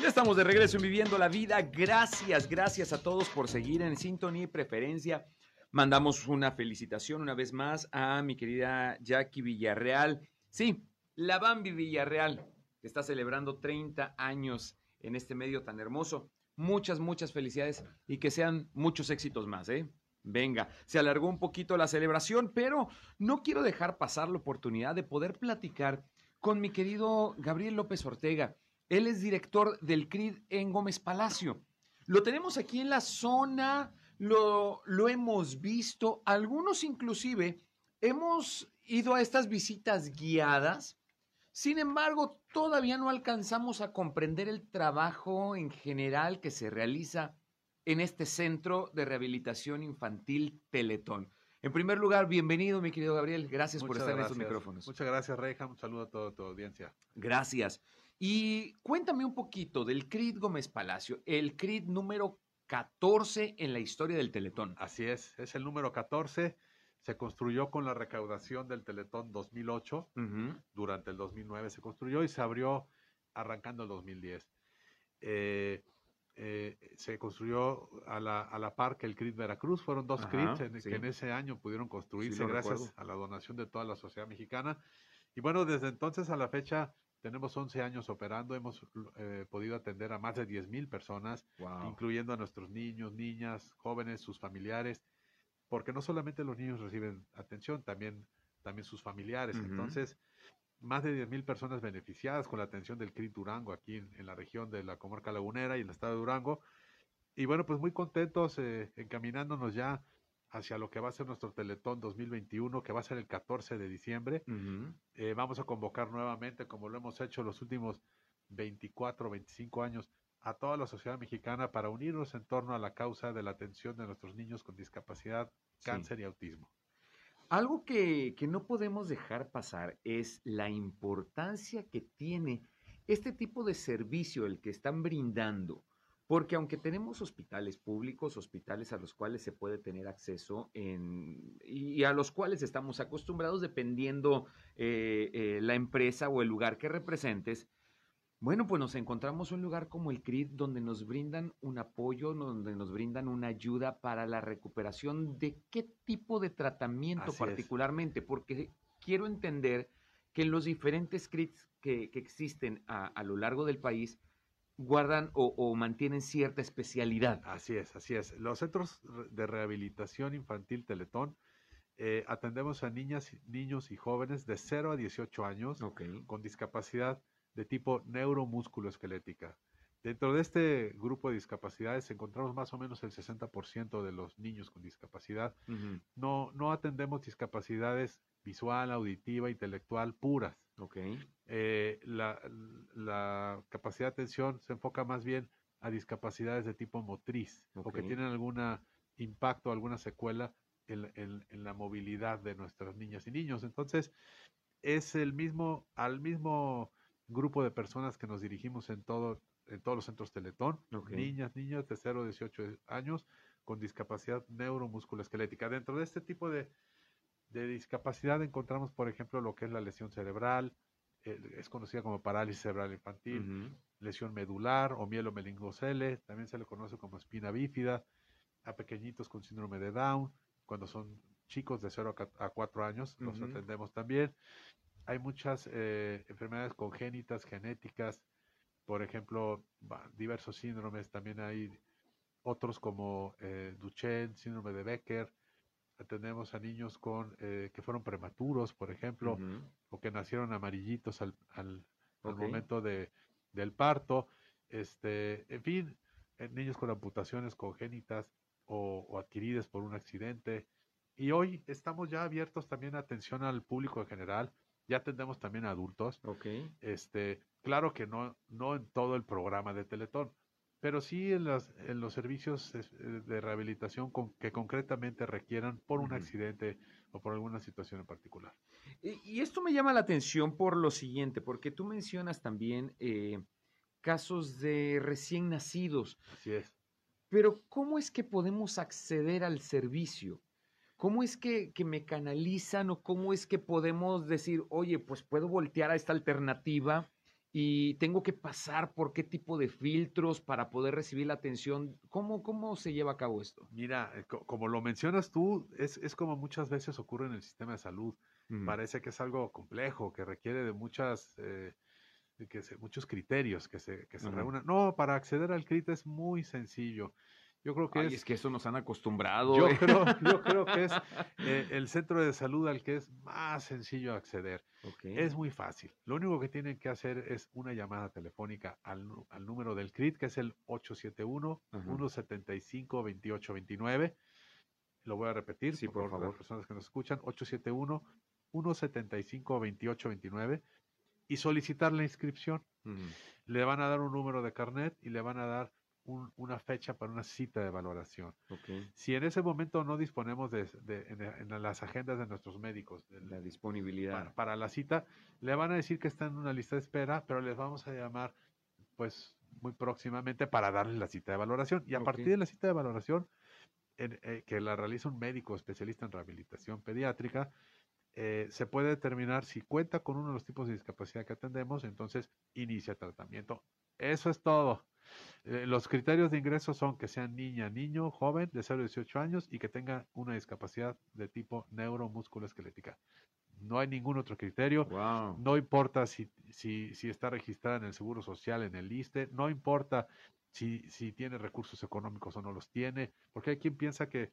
Ya estamos de regreso en Viviendo la Vida. Gracias, gracias a todos por seguir en sintonía y preferencia. Mandamos una felicitación una vez más a mi querida Jackie Villarreal. Sí, la Bambi Villarreal, que está celebrando 30 años en este medio tan hermoso. Muchas, muchas felicidades y que sean muchos éxitos más, ¿eh? Venga, se alargó un poquito la celebración, pero no quiero dejar pasar la oportunidad de poder platicar con mi querido Gabriel López Ortega. Él es director del CRID en Gómez Palacio. Lo tenemos aquí en la zona, lo, lo hemos visto, algunos inclusive hemos ido a estas visitas guiadas. Sin embargo, todavía no alcanzamos a comprender el trabajo en general que se realiza en este centro de rehabilitación infantil Teletón. En primer lugar, bienvenido, mi querido Gabriel. Gracias por estar en estos micrófonos. Muchas gracias, Reija. Un saludo a toda tu audiencia. Gracias. Y cuéntame un poquito del CRID Gómez Palacio, el CRID número 14 en la historia del Teletón. Así es, es el número 14. Se construyó con la recaudación del Teletón 2008. Ujú. Durante el 2009 se construyó y se abrió arrancando el 2010. Eh, eh, se construyó a la, a la par que el CRIT Veracruz. Fueron dos Ajá, CRITs en- sí. que en ese año pudieron construirse gracias recuerdo. a la donación de toda la sociedad mexicana. Y bueno, desde entonces a la fecha tenemos 11 años operando. Hemos eh, podido atender a más de 10 mil personas Wow. incluyendo a nuestros niños, niñas, jóvenes, sus familiares, porque no solamente los niños reciben atención, también, también sus familiares. Entonces, más de 10.000 personas beneficiadas con la atención del CRIT Durango aquí en, en la región de la comarca lagunera y el estado de Durango. Y bueno, pues muy contentos eh, encaminándonos ya hacia lo que va a ser nuestro Teletón 2021, que va a ser el 14 de diciembre. Eh, vamos a convocar nuevamente, como lo hemos hecho los últimos 24, 25 años, a toda la sociedad mexicana para unirnos en torno a la causa de la atención de nuestros niños con discapacidad, Sí. cáncer y autismo. Algo que, que no podemos dejar pasar es la importancia que tiene este tipo de servicio, el que están brindando. Porque aunque tenemos hospitales públicos, hospitales a los cuales se puede tener acceso en- y a los cuales estamos acostumbrados dependiendo eh, eh, la empresa o el lugar que representes, bueno, pues nos encontramos un lugar como el CRID donde nos brindan un apoyo, donde nos brindan una ayuda para la recuperación de qué tipo de tratamiento Así es. particularmente, porque quiero entender que en los diferentes CRIDs que, que existen a, a lo largo del país guardan o, o mantienen cierta especialidad. Así es, así es. Los centros de rehabilitación infantil Teletón eh, atendemos a niñas, niños y jóvenes de 0 a 18 años con discapacidad de tipo neuromusculoesquelética. Dentro de este grupo de discapacidades encontramos más o menos el 60% de los niños con discapacidad. No, no atendemos discapacidades visual, auditiva, intelectual puras. Ok. Eh, la, la capacidad de atención se enfoca más bien a discapacidades de tipo motriz o que tienen algún impacto, alguna secuela en, en- en la movilidad de nuestras niñas y niños. Entonces, es el mismo, al mismo grupo de personas que nos dirigimos en todo, en todos los centros Teletón, Ok. niñas, niños de 0 a 18 años con discapacidad neuromusculoesquelética. Dentro de este tipo de, de discapacidad encontramos, por ejemplo, lo que es la lesión cerebral, eh, es conocida como parálisis cerebral infantil, lesión medular o mielomeningocele, también se le conoce como espina bífida, a pequeñitos con síndrome de Down, cuando son chicos de 0 a 4 años, los atendemos también. Hay muchas eh, enfermedades congénitas, genéticas, por ejemplo, diversos síndromes, también hay otros como eh, Duchenne, síndrome de Becker, atendemos a niños con eh, que fueron prematuros, por ejemplo, o que nacieron amarillitos al, al- al momento de, del parto, este, en fin, eh, niños con amputaciones congénitas o, o adquiridas por un accidente. Y hoy estamos ya abiertos también a atención al público en general, ya atendemos también adultos, Ok. este, claro que no, no en todo el programa de Teletón, pero sí en, las, en los servicios eh, de rehabilitación con, que concretamente requieran por un accidente o por alguna situación en particular. Y, y esto me llama la atención por lo siguiente, porque tú mencionas también eh, casos de recién nacidos, Así es. pero ¿cómo es que podemos acceder al servicio? ¿Cómo es que, que me canalizan o cómo es que podemos decir, oye, pues puedo voltear a esta alternativa y tengo que pasar por qué tipo de filtros para poder recibir la atención. ¿Cómo, cómo se lleva a cabo esto? Mira, eh, como lo mencionas tú, es, es, como muchas veces ocurre en el sistema de salud. Parece que es algo complejo, que requiere de muchas... Eh, que muchos criterios que se, que se reúnan. No, para acceder al CRIT es muy sencillo. Yo creo que es, es, que eso nos han acostumbrado. Yo, creo, yo creo que es eh, el centro de salud al que es más sencillo acceder. Es muy fácil. Lo único que tienen que hacer es una llamada telefónica al, al número del CRIT, que es el 871-175-2829. Lo voy a repetir sí, por, favor. las personas que nos escuchan. 871-175-2829 y solicitar la inscripción. Le van a dar un número de carnet y le van a dar una fecha para una cita de valoración. Si en ese momento no disponemos de, en, las agendas de nuestros médicos de la disponibilidad para, la cita, le van a decir que está en una lista de espera, pero les vamos a llamar pues muy próximamente para darle la cita de valoración. Y a partir de la cita de valoración, eh, que la realiza un médico especialista en rehabilitación pediátrica, eh, se puede determinar si cuenta con uno de los tipos de discapacidad que atendemos, entonces inicia tratamiento. Eso es todo. Eh, los criterios de ingreso son que sean niña, niño, joven de 0 a 18 años y que tenga una discapacidad de tipo neuromusculoesquelética. No hay ningún otro criterio. No importa si, si, si, está registrada en el Seguro Social, en el ISTE. No importa si, si tiene recursos económicos o no los tiene. Porque hay quien piensa que,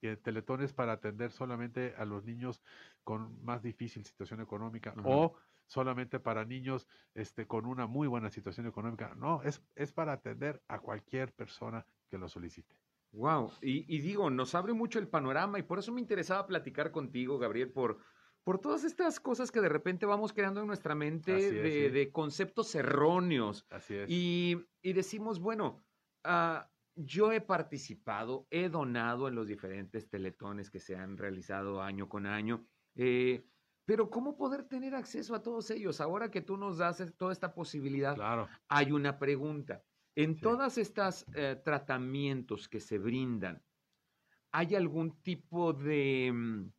que Teletón es para atender solamente a los niños con más difícil situación económica o solamente para niños este, con una muy buena situación económica. No, es, es para atender a cualquier persona que lo solicite. Wow, y, digo, nos abre mucho el panorama y por eso me interesaba platicar contigo, Gabriel, por, por todas estas cosas que de repente vamos creando en nuestra mente de, conceptos erróneos. Así es. Y, decimos, bueno, ah, yo he participado, he donado en los diferentes teletones que se han realizado año con año. Eh, pero ¿cómo poder tener acceso a todos ellos? Ahora que tú nos das toda esta posibilidad, claro. hay una pregunta. En todas estas eh, tratamientos que se brindan, ¿hay algún tipo de, mm,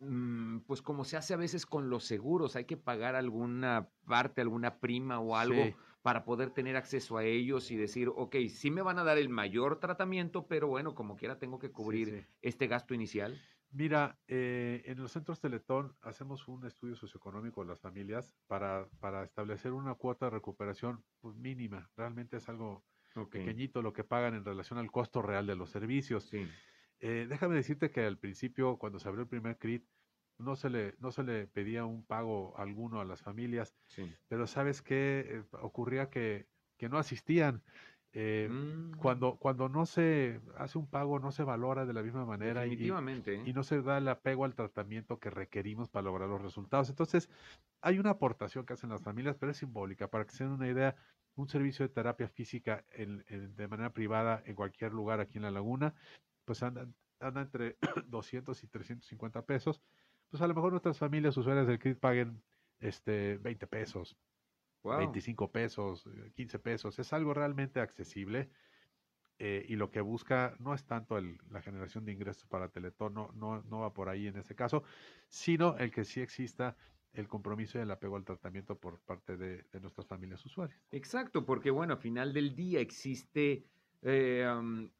mm, pues como se hace a veces con los seguros, hay que pagar alguna parte, alguna prima o algo para poder tener acceso a ellos y decir, ok, sí me van a dar el mayor tratamiento, pero bueno, como quiera tengo que cubrir este gasto inicial? Mira, eh, en los centros Teletón hacemos un estudio socioeconómico de las familias para, para establecer una cuota de recuperación pues, mínima. Realmente es algo pequeñito lo que pagan en relación al costo real de los servicios. Eh, déjame decirte que al principio, cuando se abrió el primer CRIT, no se le, no se le pedía un pago alguno a las familias, pero sabes qué eh, ocurría que, que no asistían. Eh, mm. cuando, cuando no se hace un pago, no se valora de la misma manera y, y, no se da el apego al tratamiento que requerimos para lograr los resultados. Entonces, hay una aportación que hacen las familias, pero es simbólica. Para que se den una idea, un servicio de terapia física de manera privada en cualquier lugar aquí en la laguna, pues anda, anda entre 200 y 350 pesos. Pues a lo mejor nuestras familias usuarias del CRIT paguen este, 20 pesos, 25 pesos, 15 pesos. Es algo realmente accesible eh, y lo que busca no es tanto la generación de ingresos para Teletón, no, no, va por ahí en ese caso, sino el que sí exista el compromiso y el apego al tratamiento por parte de, nuestras familias usuarias. Exacto, porque bueno, a final del día existe, eh,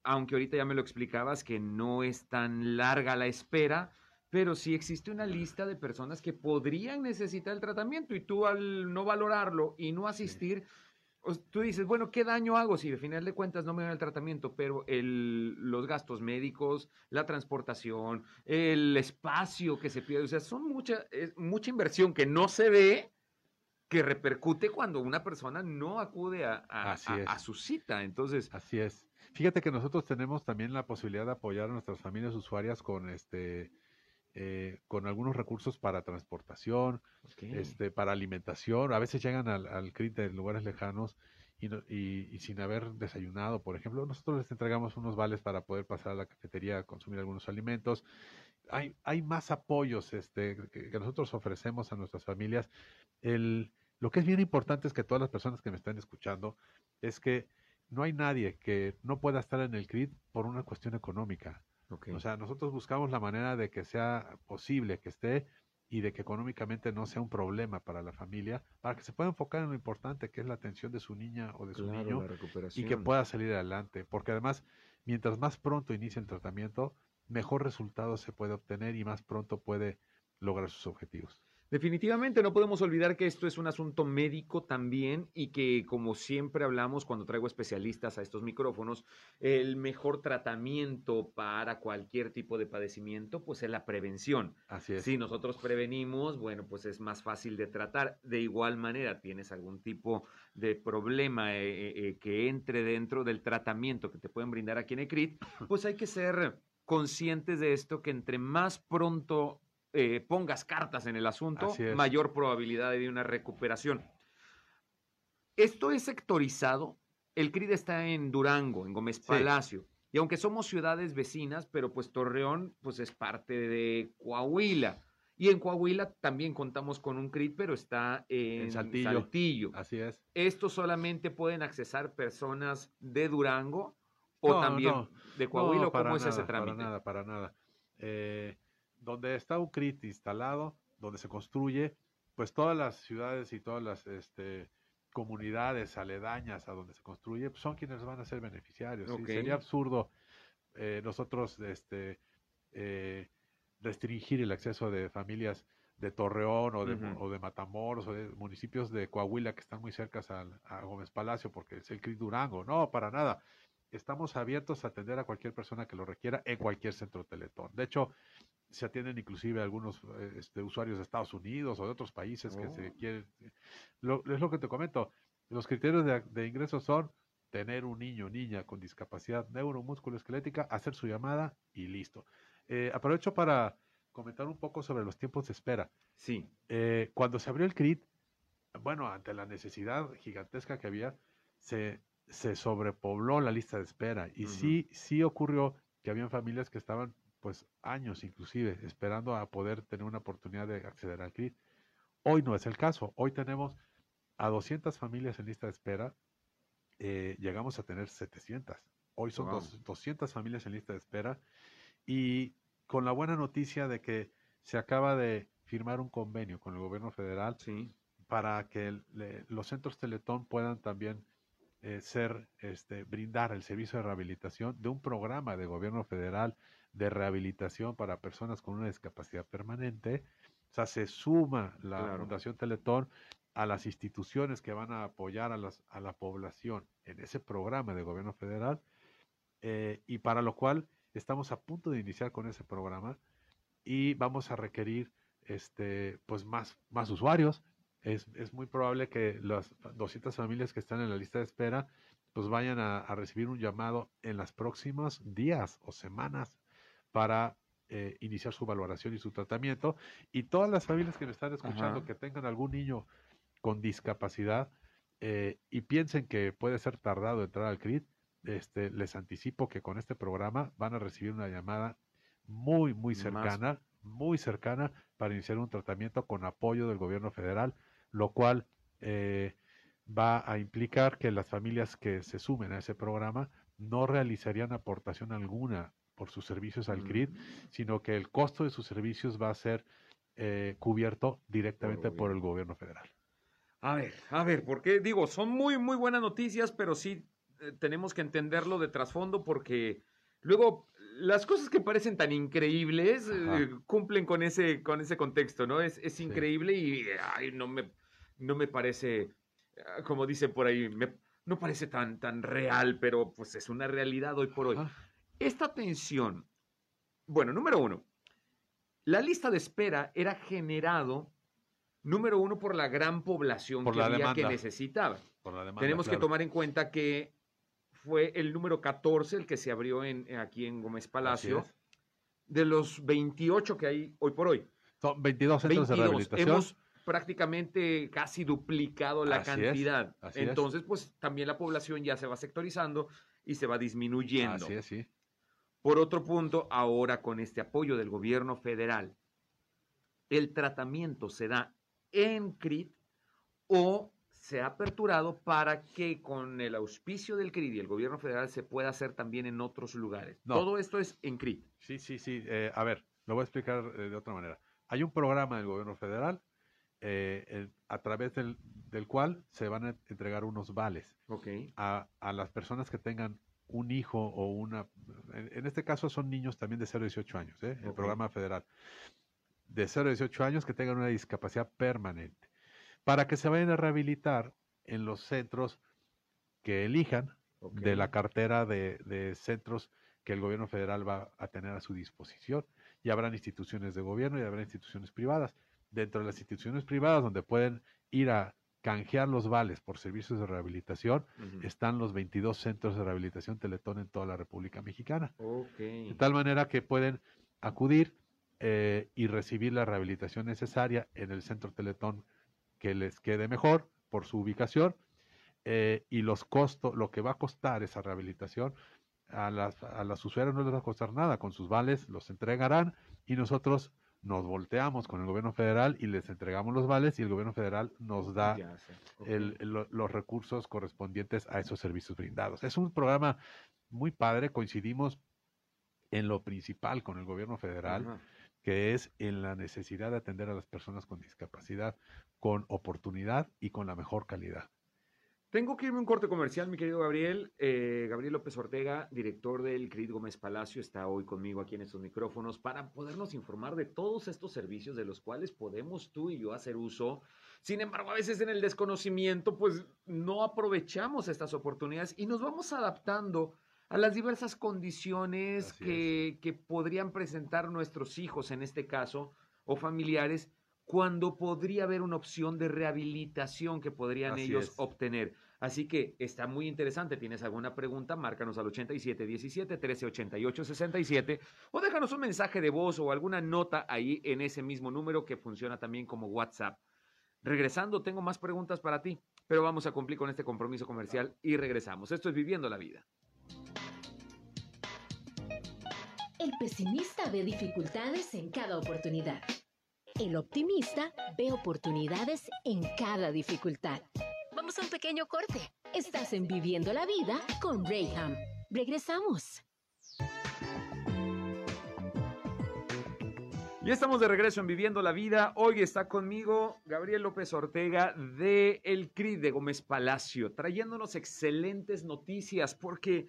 aunque ahorita ya me lo explicabas, que no es tan larga la espera, pero sí existe una lista de personas que podrían necesitar el tratamiento y tú al no valorarlo y no asistir, tú dices, bueno, ¿qué daño hago si de final de cuentas no me dan el tratamiento? Pero el, los gastos médicos, la transportación, el espacio que se pierde, o sea, son mucha, mucha inversión que no se ve que repercute cuando una persona no acude a, a, su cita. Entonces, así es. Fíjate que nosotros tenemos también la posibilidad de apoyar a nuestras familias usuarias con este eh, con algunos recursos para transportación, este, para alimentación. A veces llegan al, al CRIT de lugares lejanos y, y, sin haber desayunado, por ejemplo. Nosotros les entregamos unos vales para poder pasar a la cafetería a consumir algunos alimentos. Hay, hay más apoyos este, que, nosotros ofrecemos a nuestras familias. El, lo que es bien importante es que todas las personas que me están escuchando es que no hay nadie que no pueda estar en el CRIT por una cuestión económica. O sea, nosotros buscamos la manera de que sea posible que esté y de que económicamente no sea un problema para la familia, para que se pueda enfocar en lo importante que es la atención de su niña o de su niño y que pueda salir adelante. Porque además, mientras más pronto inicie el tratamiento, mejor resultado se puede obtener y más pronto puede lograr sus objetivos. Definitivamente no podemos olvidar que esto es un asunto médico también y que como siempre hablamos cuando traigo especialistas a estos micrófonos, el mejor tratamiento para cualquier tipo de padecimiento pues es la prevención. Así es. Si nosotros prevenimos, bueno, pues es más fácil de tratar. De igual manera, tienes algún tipo de problema eh, eh, que entre dentro del tratamiento que te pueden brindar aquí en ECRIT, pues hay que ser conscientes de esto que entre más pronto eh, pongas cartas en el asunto, mayor probabilidad de una recuperación. Esto es sectorizado. El CRID está en Durango, en Gómez Palacio. Y aunque somos ciudades vecinas, pero pues Torreón pues es parte de Coahuila. Y en Coahuila también contamos con un CRID, pero está en, Saltillo. Así es. ¿Esto solamente pueden accesar personas de Durango o también de Coahuila? ¿Cómo es ese trámite? Para nada, para nada. Eh, donde está un CRIT instalado, donde se construye, pues todas las ciudades y todas las este, comunidades aledañas a donde se construye pues son quienes van a ser beneficiarios. Sería absurdo eh, nosotros este, eh, restringir el acceso de familias de Torreón o de, o de, Matamoros o de municipios de Coahuila que están muy cerca a, a Gómez Palacio porque es el CRIT Durango. No, para nada. Estamos abiertos a atender a cualquier persona que lo requiera en cualquier centro Teletón. De hecho, se atienden inclusive algunos eh, este, usuarios de Estados Unidos o de otros países que se oh. quieren. Lo, es lo que te comento. Los criterios de, de ingreso son tener un niño o niña con discapacidad neuromusculoesquelética, hacer su llamada y listo. Eh, aprovecho para comentar un poco sobre los tiempos de espera. Sí. Eh, cuando se abrió el CRIT, bueno, ante la necesidad gigantesca que había, se, se sobrepobló la lista de espera. Y sí, sí ocurrió que habían familias que estaban pues años inclusive esperando a poder tener una oportunidad de acceder al CRIT. Hoy no es el caso. Hoy tenemos a 200 familias en lista de espera. Eh, llegamos a tener 700. Hoy son 200 familias en lista de espera. Y con la buena noticia de que se acaba de firmar un convenio con el gobierno federal para que los centros Teletón puedan también eh, ser, este, brindar el servicio de rehabilitación de un programa de gobierno federal de rehabilitación para personas con una discapacidad permanente. O sea, se suma la Fundación Teletón a las instituciones que van a apoyar a, las, a la población en ese programa de gobierno federal eh, y para lo cual estamos a punto de iniciar con ese programa y vamos a requerir este, pues más, más usuarios. Es, es muy probable que las 200 familias que están en la lista de espera pues vayan a, a recibir un llamado en los próximos días o semanas para eh, iniciar su valoración y su tratamiento. Y todas las familias que me están escuchando que tengan algún niño con discapacidad eh, y piensen que puede ser tardado entrar al CRIT, este, les anticipo que con este programa van a recibir una llamada muy, muy cercana, muy cercana para iniciar un tratamiento con apoyo del gobierno federal, lo cual eh, va a implicar que las familias que se sumen a ese programa no realizarían aportación alguna por sus servicios al CRID, mm. sino que el costo de sus servicios va a ser eh, cubierto directamente por, el gobierno federal. A ver, a ver, porque digo, son muy, muy buenas noticias, pero sí eh, tenemos que entenderlo de trasfondo porque luego las cosas que parecen tan increíbles eh, cumplen con ese, con ese contexto, ¿no? Es, es increíble y ay, no, me, no me parece, ah, como dicen por ahí, no parece tan, tan real, pero pues es una realidad hoy por hoy. Esta tensión, bueno, número uno, la lista de espera era generado, número uno, por la gran población que había que necesitaba. Tenemos que tomar en cuenta que fue el número 14 el que se abrió en, aquí en Gómez Palacio, de los 28 que hay hoy por hoy. Son 22 centros de rehabilitación. Hemos prácticamente casi duplicado la cantidad. Entonces, pues también la población ya se va sectorizando y se va disminuyendo. Así es, sí. Por otro punto, ahora con este apoyo del gobierno federal, el tratamiento se da en CRIT o se ha aperturado para que con el auspicio del CRIT y el gobierno federal se pueda hacer también en otros lugares. Todo esto es en CRIT. Sí, sí, sí. Eh, a ver, lo voy a explicar eh, de otra manera. Hay un programa del gobierno federal eh, a través del, del, cual se van a entregar unos vales a, a, las personas que tengan un hijo o una, en, este caso son niños también de 0 a 18 años, ¿eh? el programa federal, de 0 a 18 años que tengan una discapacidad permanente, para que se vayan a rehabilitar en los centros que elijan de la cartera de, de, centros que el gobierno federal va a tener a su disposición. Y habrán instituciones de gobierno y habrá instituciones privadas. Dentro de las instituciones privadas donde pueden ir a canjear los vales por servicios de rehabilitación, están los 22 centros de rehabilitación Teletón en toda la República Mexicana. De tal manera que pueden acudir eh, y recibir la rehabilitación necesaria en el centro Teletón que les quede mejor por su ubicación eh, y los costos, lo que va a costar esa rehabilitación, a las, a las usuarios no les va a costar nada, con sus vales los entregarán y nosotros nos volteamos con el gobierno federal y les entregamos los vales y el gobierno federal nos da los recursos correspondientes a esos servicios brindados. Es un programa muy padre, coincidimos en lo principal con el gobierno federal, que es en la necesidad de atender a las personas con discapacidad con oportunidad y con la mejor calidad. Tengo que irme a un corte comercial, mi querido Gabriel. Eh, Gabriel López Ortega, director del CRIT Gómez Palacio, está hoy conmigo aquí en estos micrófonos para podernos informar de todos estos servicios de los cuales podemos tú y yo hacer uso. Sin embargo, a veces en el desconocimiento, pues no aprovechamos estas oportunidades y nos vamos adaptando a las diversas condiciones que, que podrían presentar nuestros hijos, en este caso, o familiares, cuando podría haber una opción de rehabilitación que podrían ellos obtener. Así que está muy interesante. ¿Tienes alguna pregunta? Márcanos al 8717 1388 67 o déjanos un mensaje de voz o alguna nota ahí en ese mismo número que funciona también como WhatsApp. Regresando, tengo más preguntas para ti, pero vamos a cumplir con este compromiso comercial y regresamos. Esto es Viviendo la Vida. El pesimista ve dificultades en cada oportunidad. El optimista ve oportunidades en cada dificultad. Vamos a un pequeño corte. Estás en Viviendo la Vida con Rayham. Regresamos. Ya estamos de regreso en Viviendo la Vida. Hoy está conmigo Gabriel López Ortega de El CRID de Gómez Palacio, trayéndonos excelentes noticias porque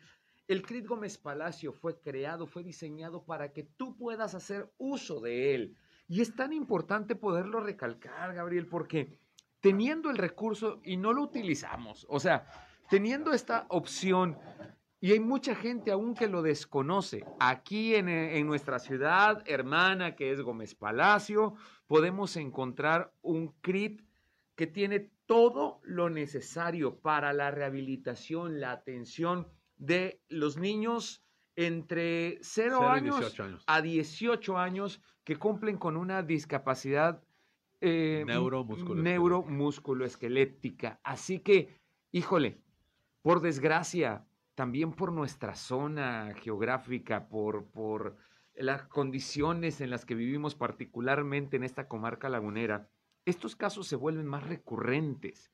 el CRID Gómez Palacio fue creado, fue diseñado para que tú puedas hacer uso de él. Y es tan importante poderlo recalcar, Gabriel, porque teniendo el recurso y no lo utilizamos, o sea, teniendo esta opción, y hay mucha gente aún que lo desconoce, aquí en, nuestra ciudad hermana, que es Gómez Palacio, podemos encontrar un CRIT que tiene todo lo necesario para la rehabilitación, la atención de los niños entre 0, años, a 18 años que cumplen con una discapacidad eh, neuromusculoesquelética. Así que, híjole, por desgracia, también por nuestra zona geográfica, por, por las condiciones en las que vivimos, particularmente en esta comarca lagunera, estos casos se vuelven más recurrentes.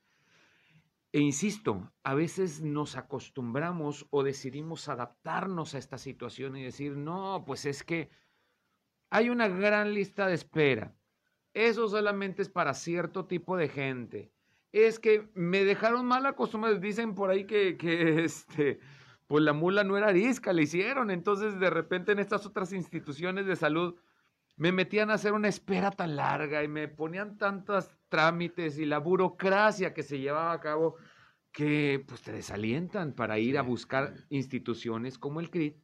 E insisto, a veces nos acostumbramos o decidimos adaptarnos a esta situación y decir, no, pues es que hay una gran lista de espera. Eso solamente es para cierto tipo de gente. Es que me dejaron mal acostumbrados. Dicen por ahí que, que este, pues la mula no era arisca, le hicieron. Entonces, de repente, en estas otras instituciones de salud, me metían a hacer una espera tan larga y me ponían tantos trámites y la burocracia que se llevaba a cabo que pues te desalientan para ir a buscar instituciones como el CRIT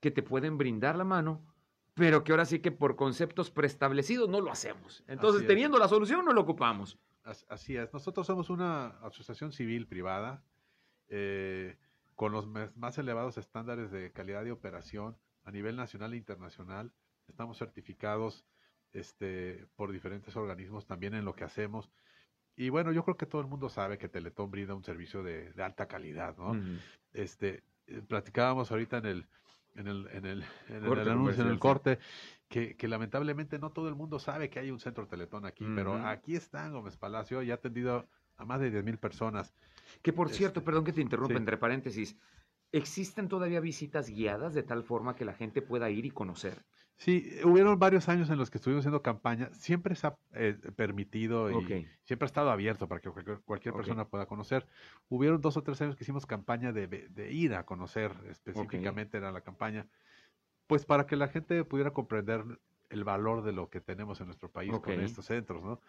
que te pueden brindar la mano pero que ahora sí que por conceptos preestablecidos no lo hacemos. Entonces, teniendo la solución, no lo ocupamos. Así es. Nosotros somos una asociación civil privada eh, con los más elevados estándares de calidad de operación a nivel nacional e internacional. Estamos certificados este, por diferentes organismos también en lo que hacemos. Y bueno, yo creo que todo el mundo sabe que Teletón brinda un servicio de, alta calidad, ¿no? Este, eh, platicábamos ahorita en el, en el, en el, en el anuncio, en el corte, que, que, lamentablemente no todo el mundo sabe que hay un centro Teletón aquí, pero aquí está Gómez Palacio y ha atendido a más de 10 mil personas. Que por cierto, este, perdón que te interrumpa, entre paréntesis, ¿existen todavía visitas guiadas de tal forma que la gente pueda ir y conocer? Sí, hubieron varios años en los que estuvimos haciendo campaña. Siempre se ha eh, permitido y siempre ha estado abierto para que cualquier, persona pueda conocer. Hubieron dos o tres años que hicimos campaña de, ir a conocer específicamente era la campaña, pues para que la gente pudiera comprender el valor de lo que tenemos en nuestro país con estos centros, ¿no?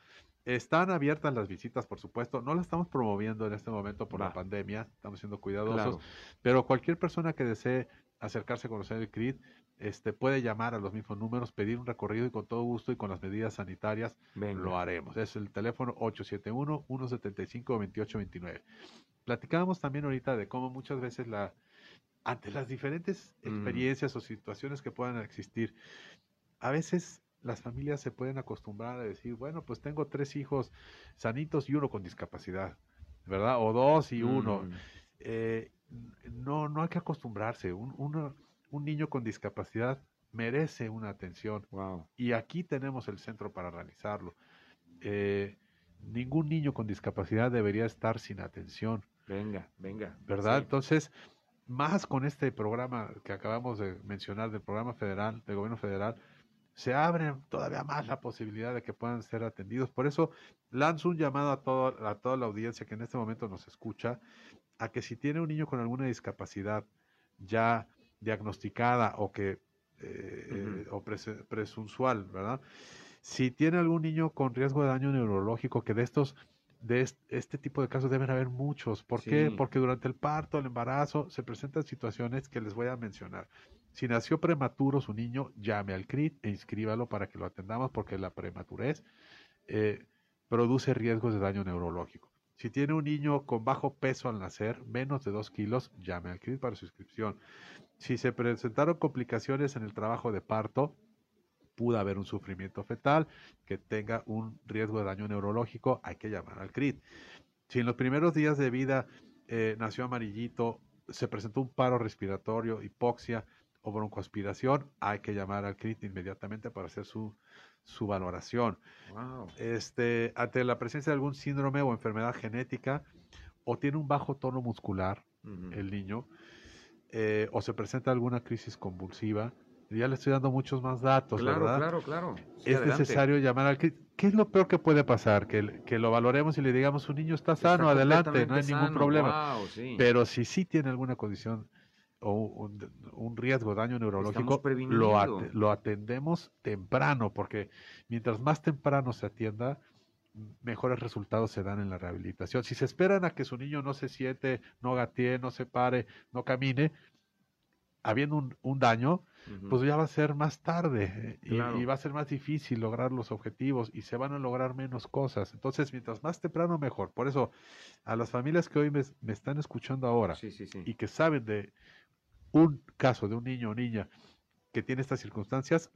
Están abiertas las visitas, por supuesto. No las estamos promoviendo en este momento por la pandemia. Estamos siendo cuidadosos. Claro. Pero cualquier persona que desee acercarse a conocer el CRID, este, puede llamar a los mismos números, pedir un recorrido y con todo gusto y con las medidas sanitarias Venga. lo haremos. Es el teléfono 871-175-2829. Platicábamos también ahorita de cómo muchas veces la, ante las diferentes Mm. experiencias o situaciones que puedan existir, a veces las familias se pueden acostumbrar a decir, bueno, pues tengo tres hijos sanitos y uno con discapacidad, ¿verdad? O dos y uno Mm, eh, no, no hay que acostumbrarse. Un, uno- un niño con discapacidad merece una atención Wow. y aquí tenemos el centro para realizarlo. Eh, ningún niño con discapacidad debería estar sin atención, Venga, venga. ¿verdad? Sí. Entonces, más con este programa que acabamos de mencionar del programa federal, del gobierno federal, se abre todavía más la posibilidad de que puedan ser atendidos. Por eso lanzo un llamado a, todo, a toda la audiencia que en este momento nos escucha, a que si tiene un niño con alguna discapacidad ya diagnosticada o que eh, o presuntual, ¿verdad? Si tiene algún niño con riesgo de daño neurológico, que de estos de est- este tipo de casos deben haber muchos. ¿Por qué? Porque durante el parto, el embarazo, se presentan situaciones que les voy a mencionar. Si nació prematuro su niño, llame al CRIT e inscríbalo para que lo atendamos porque la prematurez eh, produce riesgos de daño neurológico. Si tiene un niño con bajo peso al nacer, menos de 2 kilos, llame al CRIT para su inscripción. Si se presentaron complicaciones en el trabajo de parto, pudo haber un sufrimiento fetal que tenga un riesgo de daño neurológico, hay que llamar al CRIT. Si en los primeros días de vida eh, nació amarillito, se presentó un paro respiratorio, hipoxia o broncoaspiración, hay que llamar al CRIT inmediatamente para hacer su, su valoración. Wow. Este, ante la presencia de algún síndrome o enfermedad genética, o tiene un bajo tono muscular el niño, eh, o se presenta alguna crisis convulsiva, ya le estoy dando muchos más datos, Claro, ¿verdad? claro, claro. Sí, es adelante. necesario llamar al CRIT. ¿Qué es lo peor que puede pasar? Que, que lo valoremos y le digamos, su niño está Está sano, adelante, no hay ningún problema. sí. Pero si sí tiene alguna condición o un, un riesgo, daño neurológico, lo, atendemos temprano, porque mientras más temprano se atienda, mejores resultados se dan en la rehabilitación. Si se esperan a que su niño no se siente, no gatee, no se pare, no camine, habiendo un, un daño, pues ya va a ser más tarde eh, y, Claro. y va a ser más difícil lograr los objetivos y se van a lograr menos cosas. Entonces, mientras más temprano, mejor. Por eso, a las familias que hoy me, me están escuchando ahora Sí, sí, sí. y que saben de un caso de un niño o niña que tiene estas circunstancias,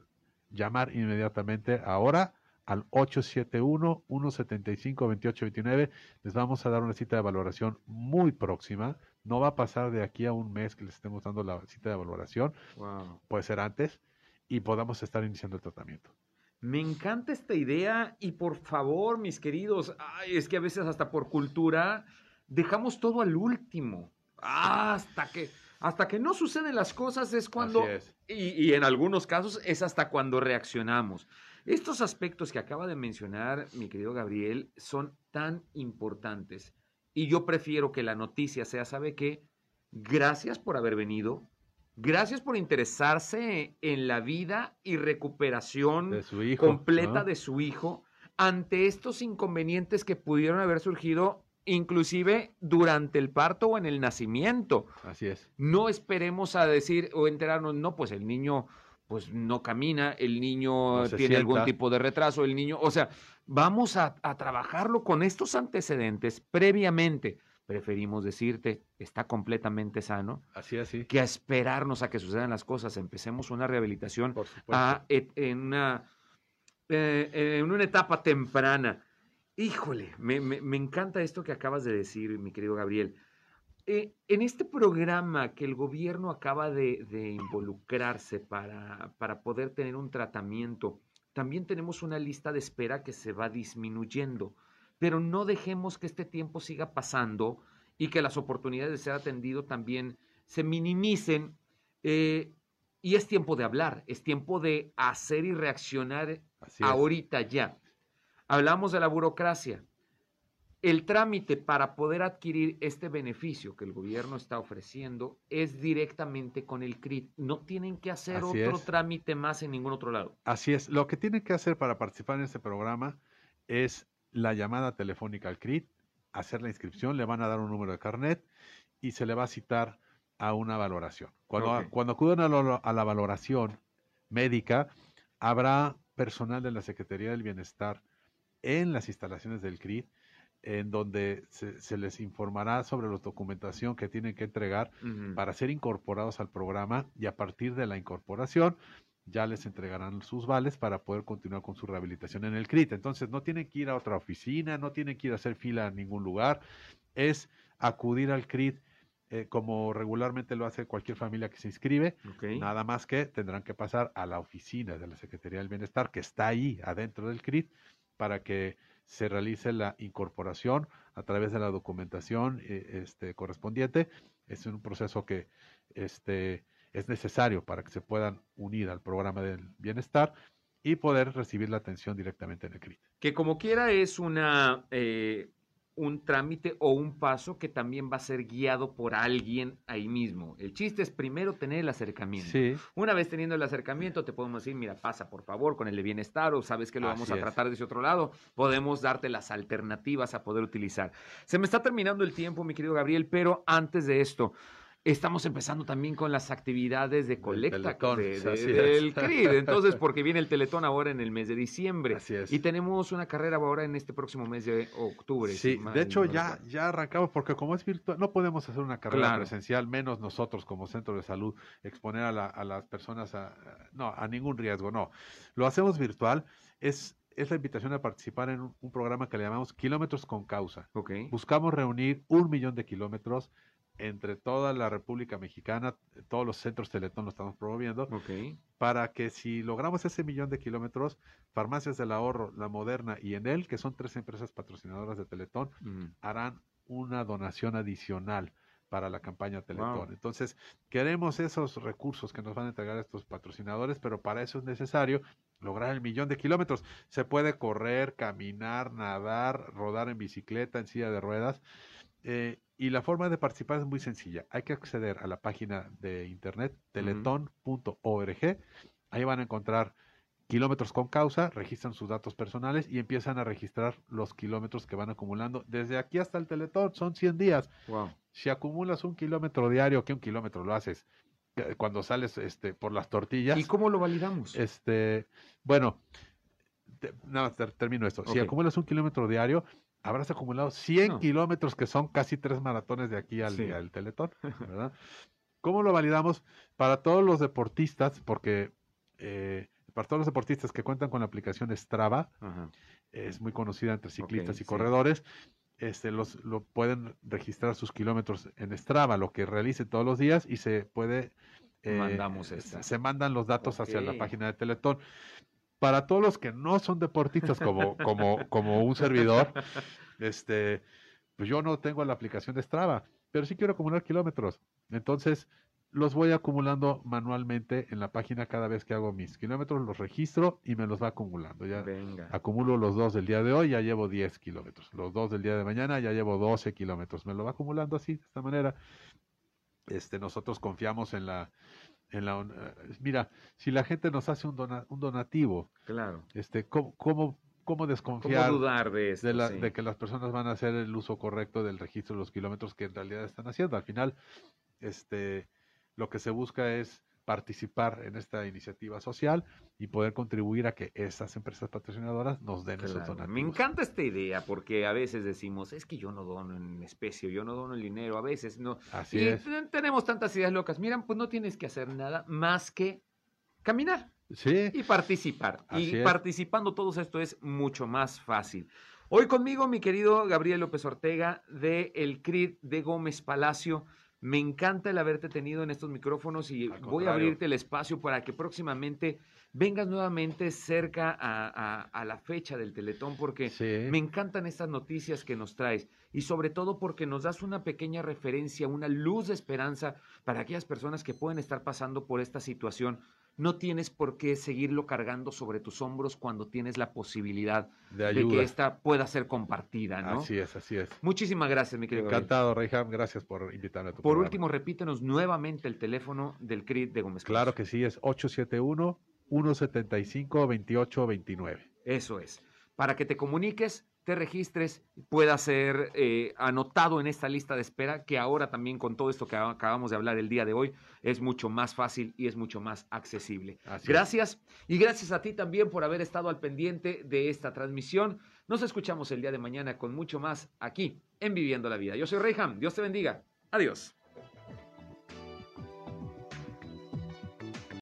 llamar inmediatamente ahora al 871-175-2829. Les vamos a dar una cita de valoración muy próxima. No va a pasar de aquí a un mes que les estemos dando la cita de valoración Wow. puede ser antes, y podamos estar iniciando el tratamiento. Me encanta esta idea y por favor, mis queridos, ay, es que a veces hasta por cultura dejamos todo al último. Ah, hasta que hasta que no suceden las cosas es cuando es. y, y en algunos casos es hasta cuando reaccionamos. Estos aspectos que acaba de mencionar mi querido Gabriel son tan importantes y yo prefiero que la noticia sea, ¿sabe qué? Gracias por haber venido. Gracias por interesarse en la vida y recuperación De su hijo. completa ¿no? de su hijo ante estos inconvenientes que pudieron haber surgido inclusive durante el parto o en el nacimiento. Así es. No esperemos a decir o enterarnos, no, pues el niño pues no camina, el niño No tiene algún tipo de retraso, el niño, o sea, vamos a, a trabajarlo con estos antecedentes previamente. Preferimos decirte, está completamente sano, Así es, sí. que a esperarnos a que sucedan las cosas. Empecemos una rehabilitación a- en, una, eh, en una etapa temprana. Híjole, me, me- me encanta esto que acabas de decir, mi querido Gabriel. Eh, en este programa que el gobierno acaba de, de involucrarse para, para poder tener un tratamiento, también tenemos una lista de espera que se va disminuyendo, pero no dejemos que este tiempo siga pasando y que las oportunidades de ser atendido también se minimicen. Eh, y es tiempo de hablar, es tiempo de hacer y reaccionar ahorita ya. Hablamos de la burocracia. El trámite para poder adquirir este beneficio que el gobierno está ofreciendo es directamente con el CRIT. No tienen que hacer otro trámite más en ningún otro lado. Así es. Lo que tienen que hacer para participar en este programa es la llamada telefónica al CRIT, hacer la inscripción, le van a dar un número de carnet y se le va a citar a una valoración. Cuando, cuando acuden a, la valoración médica, habrá personal de la Secretaría del Bienestar en las instalaciones del CRIT, en donde se, les informará sobre la documentación que tienen que entregar para ser incorporados al programa y a partir de la incorporación ya les entregarán sus vales para poder continuar con su rehabilitación en el CRIT. Entonces no tienen que ir a otra oficina, no tienen que ir a hacer fila a ningún lugar, es acudir al CRIT eh, como regularmente lo hace cualquier familia que se inscribe, nada más que tendrán que pasar a la oficina de la Secretaría del Bienestar, que está ahí adentro del CRIT, para que se realice la incorporación a través de la documentación eh, este, correspondiente. Es un proceso que este, es necesario para que se puedan unir al programa del bienestar y poder recibir la atención directamente en el CRIT. Que como quiera es una eh, un trámite o un paso que también va a ser guiado por alguien ahí mismo. El chiste es primero tener el acercamiento. Una vez teniendo el acercamiento, te podemos decir, mira, pasa por favor con el de bienestar o sabes que lo vamos a tratar desde otro lado. Podemos darte las alternativas a poder utilizar. Se me está terminando el tiempo, mi querido Gabriel, pero antes de esto, Estamos empezando también con las actividades de colecta del CRID. Entonces, porque viene el Teletón ahora en el mes de diciembre. Así es. Y tenemos una carrera ahora en este próximo mes de octubre. Sí, de hecho ya, ya arrancamos porque como es virtual, no podemos hacer una carrera presencial, menos nosotros como centro de salud, exponer a, las personas a, no, a ningún riesgo, no. Lo hacemos virtual. Es es la invitación a participar en un, programa que le llamamos Kilómetros con Causa. Okay. Buscamos reunir un millón de kilómetros entre toda la República Mexicana, todos los centros Teletón lo estamos promoviendo, para que si logramos ese millón de kilómetros, Farmacias del Ahorro, La Moderna y Enel, que son tres empresas patrocinadoras de Teletón, harán una donación adicional para la campaña Teletón. Entonces, queremos esos recursos que nos van a entregar estos patrocinadores, pero para eso es necesario lograr el millón de kilómetros. Se puede correr, caminar, nadar, rodar en bicicleta, en silla de ruedas. Eh, y la forma de participar es muy sencilla. Hay que acceder a la página de internet teleton.org. Ahí van a encontrar kilómetros con causa, registran sus datos personales y empiezan a registrar los kilómetros que van acumulando. Desde aquí hasta el Teletón son 100 días. Si acumulas un kilómetro diario, ¿qué un kilómetro lo haces? Cuando sales este, por las tortillas. ¿Y cómo lo validamos? Este, bueno, nada termino esto. Si acumulas un kilómetro diario, habrás acumulado 100 kilómetros, que son casi tres maratones de aquí al, al Teletón, ¿verdad? ¿Cómo lo validamos? Para todos los deportistas, porque eh, para todos los deportistas que cuentan con la aplicación Strava, es muy conocida entre ciclistas y corredores, este, los, lo pueden registrar sus kilómetros en Strava, lo que realicen todos los días y se puede... Eh, Mandamos Se mandan los datos hacia la página de Teletón para todos los que no son deportistas como, como, como un servidor, este, pues yo no tengo la aplicación de Strava, pero sí quiero acumular kilómetros. Entonces, los voy acumulando manualmente en la página cada vez que hago mis kilómetros, los registro y me los va acumulando. Ya acumulo los dos del día de hoy, ya llevo 10 kilómetros. Los dos del día de mañana, ya llevo 12 kilómetros. Me lo va acumulando así, de esta manera. Este, nosotros confiamos en la, en la, eh, mira, si la gente nos hace un, un donativo, claro. este, ¿cómo, cómo, desconfiar dudar de, de, que las personas van a hacer el uso correcto del registro de los kilómetros que en realidad están haciendo? Al final, este, lo que se busca es participar en esta iniciativa social y poder contribuir a que esas empresas patrocinadoras nos den esos donativos. Me encanta esta idea porque a veces decimos, es que yo no dono en especie, yo no dono el dinero, a veces no. Así y es. tenemos tantas ideas locas. Miran, pues no tienes que hacer nada más que caminar sí. y participar. y participando todos esto es mucho más fácil. Hoy conmigo, mi querido Gabriel López Ortega de El CRID de Gómez Palacio. Me encanta el haberte tenido en estos micrófonos y voy a abrirte el espacio para que próximamente vengas nuevamente cerca a, la fecha del Teletón porque me encantan estas noticias que nos traes. y sobre todo porque nos das una pequeña referencia, una luz de esperanza para aquellas personas que pueden estar pasando por esta situación no tienes por qué seguirlo cargando sobre tus hombros cuando tienes la posibilidad De de, que esta pueda ser compartida, ¿no? Así es, así es. Muchísimas gracias, mi querido. Encantado, Reyham. Gracias por invitarme a tu Por programa. último, repítenos nuevamente el teléfono del CRIT de Gómez. Claro que sí, es 871-175-2829. Eso es. Para que te comuniques, te registres, pueda ser eh, anotado en esta lista de espera, que ahora también con todo esto que acabamos de hablar el día de hoy, es mucho más fácil y es mucho más accesible. Así es. gracias. Y gracias a ti también por haber estado al pendiente de esta transmisión. Nos escuchamos el día de mañana con mucho más aquí en Viviendo la Vida. Yo soy Reyham. Dios te bendiga. Adiós.